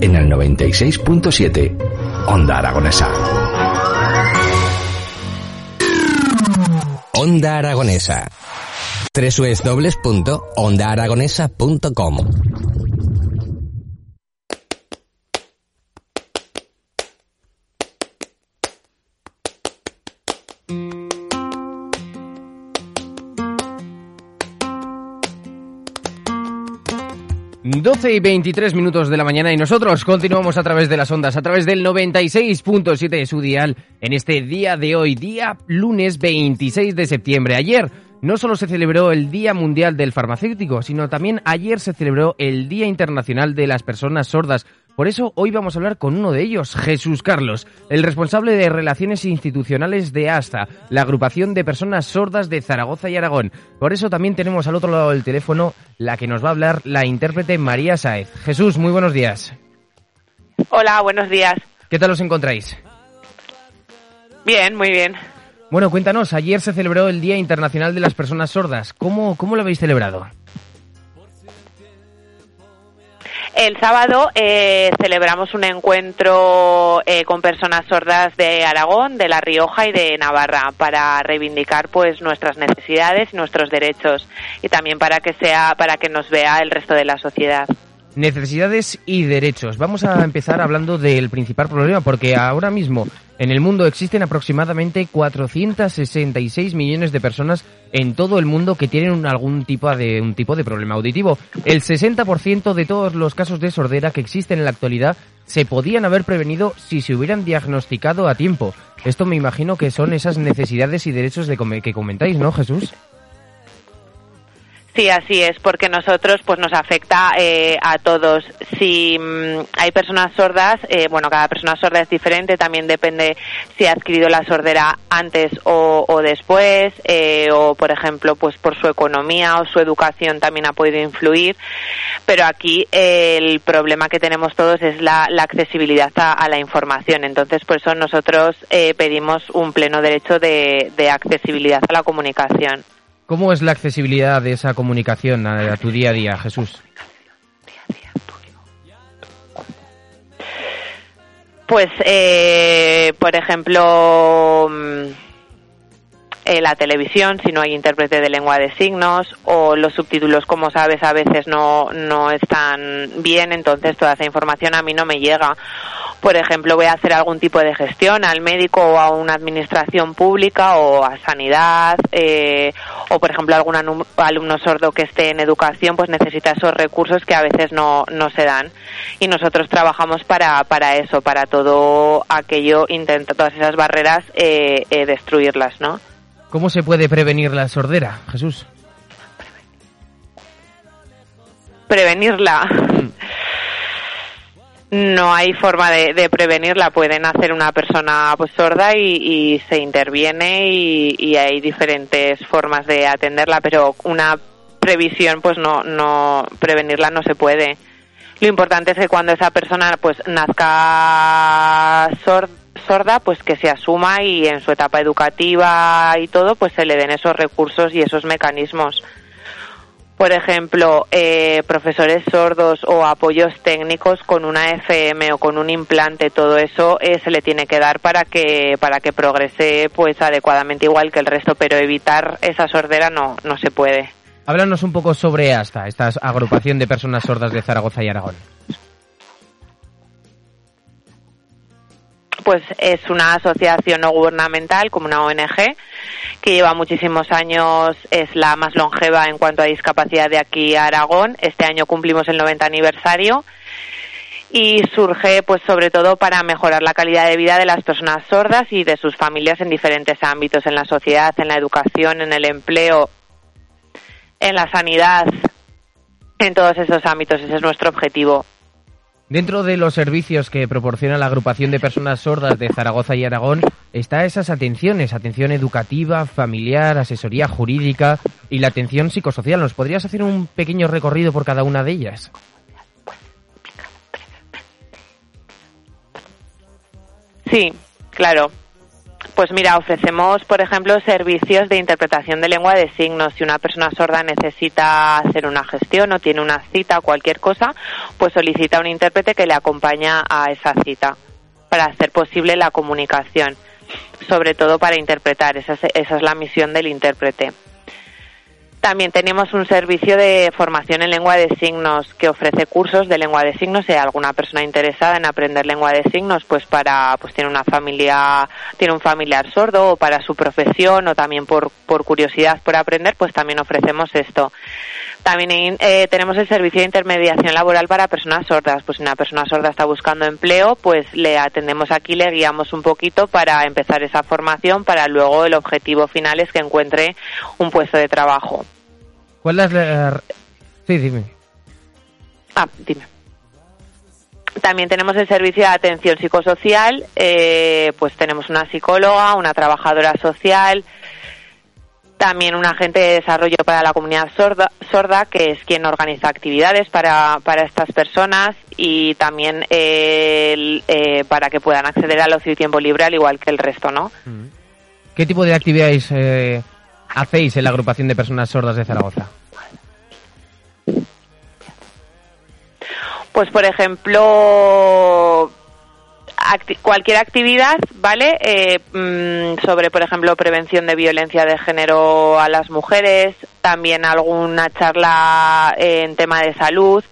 en el 96.7 Onda Aragonesa. Onda Aragonesa. www.ondaaragonesa.com 12 y 23 minutos de la mañana y nosotros continuamos a través de las ondas, a través del 96.7 de su dial en este día de hoy, día lunes 26 de septiembre. Ayer no solo se celebró el Día Mundial del Farmacéutico, sino también ayer se celebró el Día Internacional de las Personas Sordas. Por eso hoy vamos a hablar con uno de ellos, Jesús Carlos, el responsable de Relaciones Institucionales de ASTA, la agrupación de personas sordas de Zaragoza y Aragón. Por eso también tenemos al otro lado del teléfono la que nos va a hablar la intérprete María Saez. Jesús, muy buenos días. Hola, buenos días. ¿Qué tal os encontráis? Bien, muy bien. Bueno, cuéntanos, ayer se celebró el Día Internacional de las Personas Sordas. ¿Cómo, cómo lo habéis celebrado? El sábado eh, celebramos un encuentro eh, con personas sordas de Aragón, de La Rioja y de Navarra para reivindicar pues nuestras necesidades y nuestros derechos y también para que sea para que nos vea el resto de la sociedad. Necesidades y derechos. Vamos a empezar hablando del principal problema, porque ahora mismo en el mundo existen aproximadamente 466 millones de personas en todo el mundo que tienen algún tipo de un tipo de problema auditivo. El 60% de todos los casos de sordera que existen en la actualidad se podían haber prevenido si se hubieran diagnosticado a tiempo. Esto me imagino que son esas necesidades y derechos de que comentáis, ¿no, Jesús? Sí, así es, porque nosotros pues nos afecta eh, a todos. Si mm, hay personas sordas, eh, bueno, cada persona sorda es diferente, también depende si ha adquirido la sordera antes o, después, eh, o por ejemplo, pues por su economía o su educación también ha podido influir. Pero aquí el problema que tenemos todos es la, accesibilidad a, la información. Entonces, por eso nosotros pedimos un pleno derecho de, de accesibilidad a la comunicación. ¿Cómo es la accesibilidad de esa comunicación a, tu día a día, Jesús? Pues, eh, por ejemplo, eh, la televisión, si no hay intérprete de lengua de signos, o los subtítulos, como sabes, a veces no, no están bien, entonces toda esa información a mí no me llega por ejemplo, voy a hacer algún tipo de gestión al médico o a una administración pública o a sanidad, eh, o por ejemplo, algún alumno sordo que esté en educación, pues necesita esos recursos que a veces no, no se dan. Y nosotros trabajamos para, para eso, para todo aquello, intenta todas esas barreras eh, eh, destruirlas, ¿no? ¿Cómo se puede prevenir la sordera, Jesús? Prevenirla. No hay forma de, prevenirla. Pueden hacer una persona pues sorda y, se interviene y, hay diferentes formas de atenderla, pero una previsión pues no, no prevenirla no se puede. Lo importante es que cuando esa persona pues nazca sorda, pues que se asuma y en su etapa educativa y todo, pues se le den esos recursos y esos mecanismos por ejemplo, eh, profesores sordos o apoyos técnicos con una FM o con un implante, todo eso eh, se le tiene que dar para que para que progrese pues adecuadamente igual que el resto, pero evitar esa sordera no no se puede. Háblanos un poco sobre ASTA, esta agrupación de personas sordas de Zaragoza y Aragón. Pues es una asociación no gubernamental como una ONG que lleva muchísimos años, es la más longeva en cuanto a discapacidad de aquí a Aragón. Este año cumplimos el 90 aniversario y surge pues sobre todo para mejorar la calidad de vida de las personas sordas y de sus familias en diferentes ámbitos, en la sociedad, en la educación, en el empleo, en la sanidad, en todos esos ámbitos. Ese es nuestro objetivo. Dentro de los servicios que proporciona la agrupación de personas sordas de Zaragoza y Aragón está esas atenciones, atención educativa, familiar, asesoría jurídica y la atención psicosocial. ¿Nos podrías hacer un pequeño recorrido por cada una de ellas? Sí, claro. Pues mira, ofrecemos, por ejemplo, servicios de interpretación de lengua de signos. Si una persona sorda necesita hacer una gestión o tiene una cita o cualquier cosa, pues solicita un intérprete que le acompaña a esa cita para hacer posible la comunicación, sobre todo para interpretar. Esa es, esa es la misión del intérprete. También tenemos un servicio de formación en lengua de signos que ofrece cursos de lengua de signos. Si alguna persona interesada en aprender lengua de signos, pues para, pues tiene una familia, tiene un familiar sordo o para su profesión o también por, por curiosidad por aprender, pues también ofrecemos esto. También eh, tenemos el servicio de intermediación laboral para personas sordas. Pues si una persona sorda está buscando empleo, pues le atendemos aquí, le guiamos un poquito para empezar esa formación, para luego el objetivo final es que encuentre un puesto de trabajo. ¿Cuál es la... Sí, dime. Ah, dime. También tenemos el servicio de atención psicosocial, eh, pues tenemos una psicóloga, una trabajadora social, también un agente de desarrollo para la comunidad sorda, sorda que es quien organiza actividades para, para estas personas y también eh, eh, para que puedan acceder al ocio y tiempo libre al igual que el resto, ¿no? ¿Qué tipo de actividades eh, hacéis en la agrupación de personas sordas de Zaragoza? Pues, por ejemplo, cualquier actividad, ¿vale? Eh, mmm, sobre, por ejemplo, prevención de violencia de género a las mujeres, también alguna charla en tema de salud.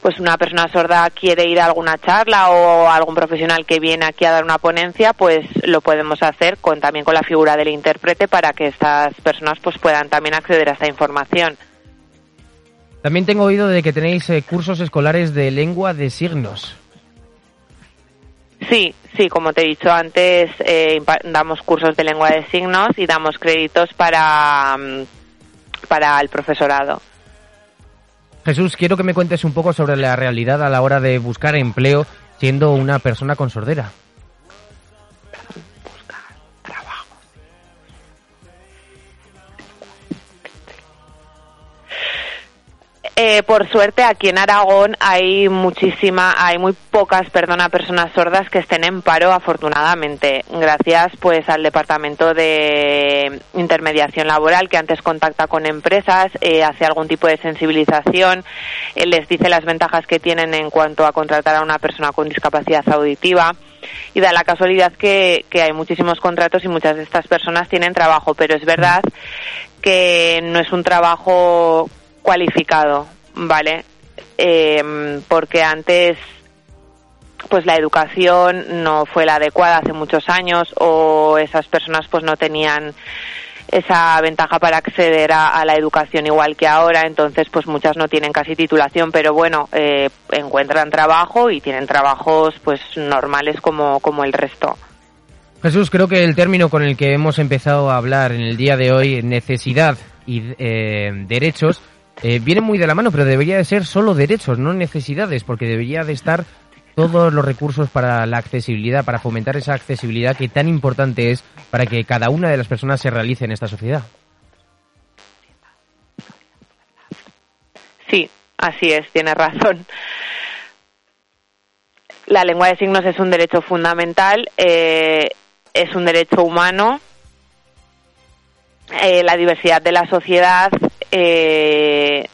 Pues una persona sorda quiere ir a alguna charla o algún profesional que viene aquí a dar una ponencia, pues lo podemos hacer con también con la figura del intérprete para que estas personas pues puedan también acceder a esta información. También tengo oído de que tenéis eh, cursos escolares de lengua de signos. Sí, sí, como te he dicho antes, eh, damos cursos de lengua de signos y damos créditos para, para el profesorado. Jesús, quiero que me cuentes un poco sobre la realidad a la hora de buscar empleo siendo una persona con sordera. Eh, por suerte aquí en Aragón hay muchísima, hay muy pocas, perdona, personas sordas que estén en paro, afortunadamente, gracias pues al departamento de intermediación laboral que antes contacta con empresas, eh, hace algún tipo de sensibilización, eh, les dice las ventajas que tienen en cuanto a contratar a una persona con discapacidad auditiva y da la casualidad que, que hay muchísimos contratos y muchas de estas personas tienen trabajo, pero es verdad que no es un trabajo cualificado, ¿vale? Eh, porque antes pues la educación no fue la adecuada hace muchos años o esas personas pues no tenían esa ventaja para acceder a, la educación igual que ahora, entonces pues muchas no tienen casi titulación, pero bueno, eh, encuentran trabajo y tienen trabajos pues normales como, como el resto. Jesús, creo que el término con el que hemos empezado a hablar en el día de hoy, necesidad y eh, derechos, eh, viene muy de la mano, pero debería de ser solo derechos, no necesidades, porque debería de estar todos los recursos para la accesibilidad, para fomentar esa accesibilidad que tan importante es para que cada una de las personas se realice en esta sociedad. Sí, así es, tiene razón. La lengua de signos es un derecho fundamental, eh, es un derecho humano. Eh, la diversidad de la sociedad eh,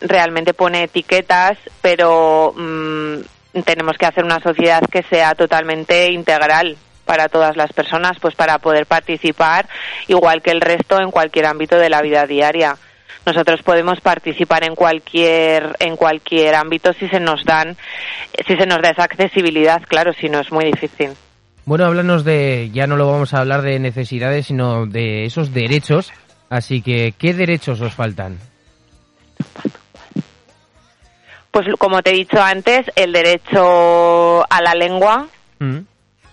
realmente pone etiquetas, pero mmm, tenemos que hacer una sociedad que sea totalmente integral para todas las personas, pues para poder participar igual que el resto en cualquier ámbito de la vida diaria. Nosotros podemos participar en cualquier en cualquier ámbito si se nos dan si se nos da esa accesibilidad, claro, si no es muy difícil. Bueno, háblanos de ya no lo vamos a hablar de necesidades, sino de esos derechos. Así que, ¿qué derechos os faltan? Pues como te he dicho antes, el derecho a la lengua, mm.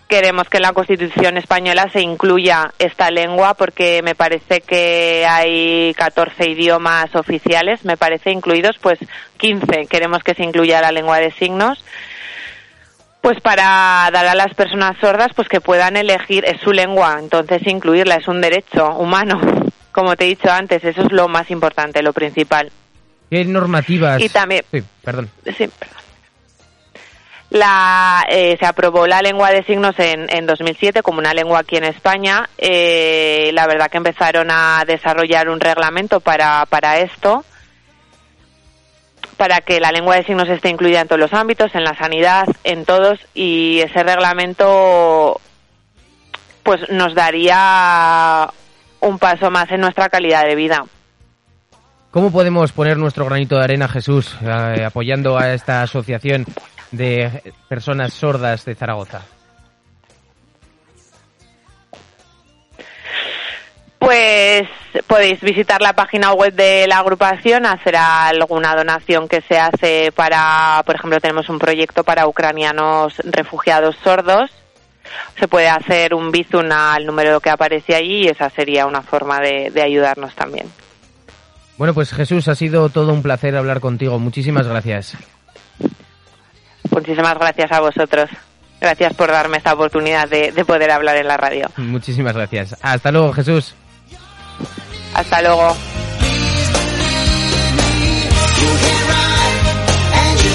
queremos que en la Constitución española se incluya esta lengua porque me parece que hay 14 idiomas oficiales, me parece incluidos pues 15. Queremos que se incluya la lengua de signos pues para dar a las personas sordas pues que puedan elegir es su lengua, entonces incluirla es un derecho humano. Como te he dicho antes, eso es lo más importante, lo principal. ¿Qué normativas? Y también Sí, perdón. Sí, perdón. La, eh, se aprobó la lengua de signos en, en 2007 como una lengua aquí en España. Eh, la verdad que empezaron a desarrollar un reglamento para, para esto, para que la lengua de signos esté incluida en todos los ámbitos, en la sanidad, en todos, y ese reglamento pues nos daría un paso más en nuestra calidad de vida. ¿Cómo podemos poner nuestro granito de arena, Jesús, eh, apoyando a esta asociación de personas sordas de Zaragoza? Pues podéis visitar la página web de la agrupación, hacer alguna donación que se hace para, por ejemplo, tenemos un proyecto para ucranianos refugiados sordos. Se puede hacer un bizum al número que aparece allí y esa sería una forma de, de ayudarnos también. Bueno, pues Jesús, ha sido todo un placer hablar contigo. Muchísimas gracias. Muchísimas gracias a vosotros. Gracias por darme esta oportunidad de, de poder hablar en la radio. Muchísimas gracias. Hasta luego, Jesús. Hasta luego.